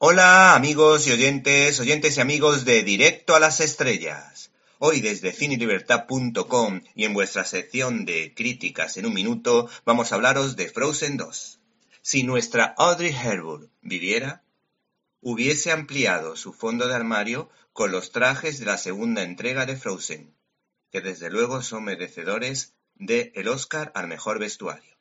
Hola amigos y oyentes, oyentes y amigos de Directo a las Estrellas. Hoy desde cinelibertad.com y en vuestra sección de críticas en un minuto vamos a hablaros de Frozen 2. Si nuestra Audrey Hepburn viviera, hubiese ampliado su fondo de armario con los trajes de la segunda entrega de Frozen, que desde luego son merecedores de el Oscar al mejor vestuario.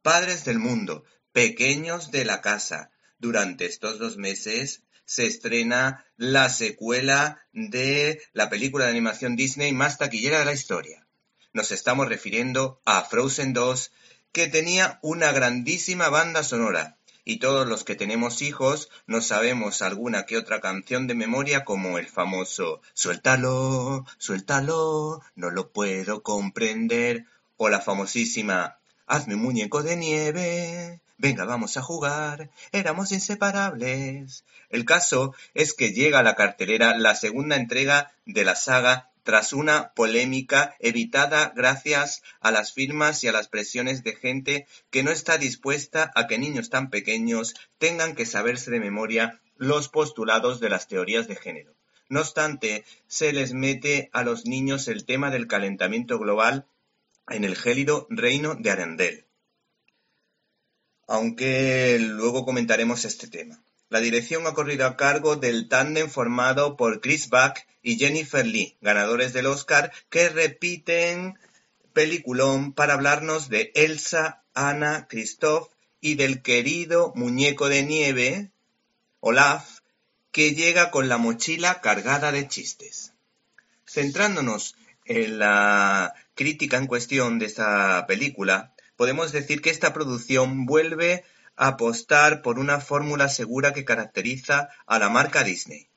Padres del mundo, pequeños de la casa, durante estos dos meses se estrena la secuela de la película de animación Disney más taquillera de la historia. Nos estamos refiriendo a Frozen 2, que tenía una grandísima banda sonora, y todos los que tenemos hijos nos sabemos alguna que otra canción de memoria como el famoso Suéltalo, suéltalo, no lo puedo comprender, o la famosísima Hazme un muñeco de nieve, Venga, vamos a jugar, éramos inseparables. El caso es que llega a la cartelera la segunda entrega de la saga tras una polémica evitada gracias a las firmas y a las presiones de gente que no está dispuesta a que niños tan pequeños tengan que saberse de memoria los postulados de las teorías de género. No obstante, se les mete a los niños el tema del calentamiento global en el gélido reino de Arendelle aunque luego comentaremos este tema. La dirección ha corrido a cargo del tándem formado por Chris Buck y Jennifer Lee, ganadores del Oscar, que repiten peliculón para hablarnos de Elsa, Anna, Christoph y del querido muñeco de nieve, Olaf, que llega con la mochila cargada de chistes. Centrándonos en la crítica en cuestión de esta película, podemos decir que esta producción vuelve a apostar por una fórmula segura que caracteriza a la marca Disney.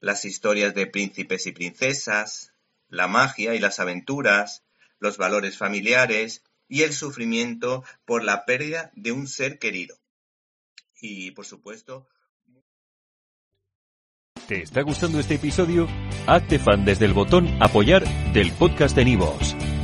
Las historias de príncipes y princesas, la magia y las aventuras, los valores familiares y el sufrimiento por la pérdida de un ser querido. Y, por supuesto, ¿Te está gustando este episodio? Hazte fan desde el botón Apoyar del podcast de Nivos.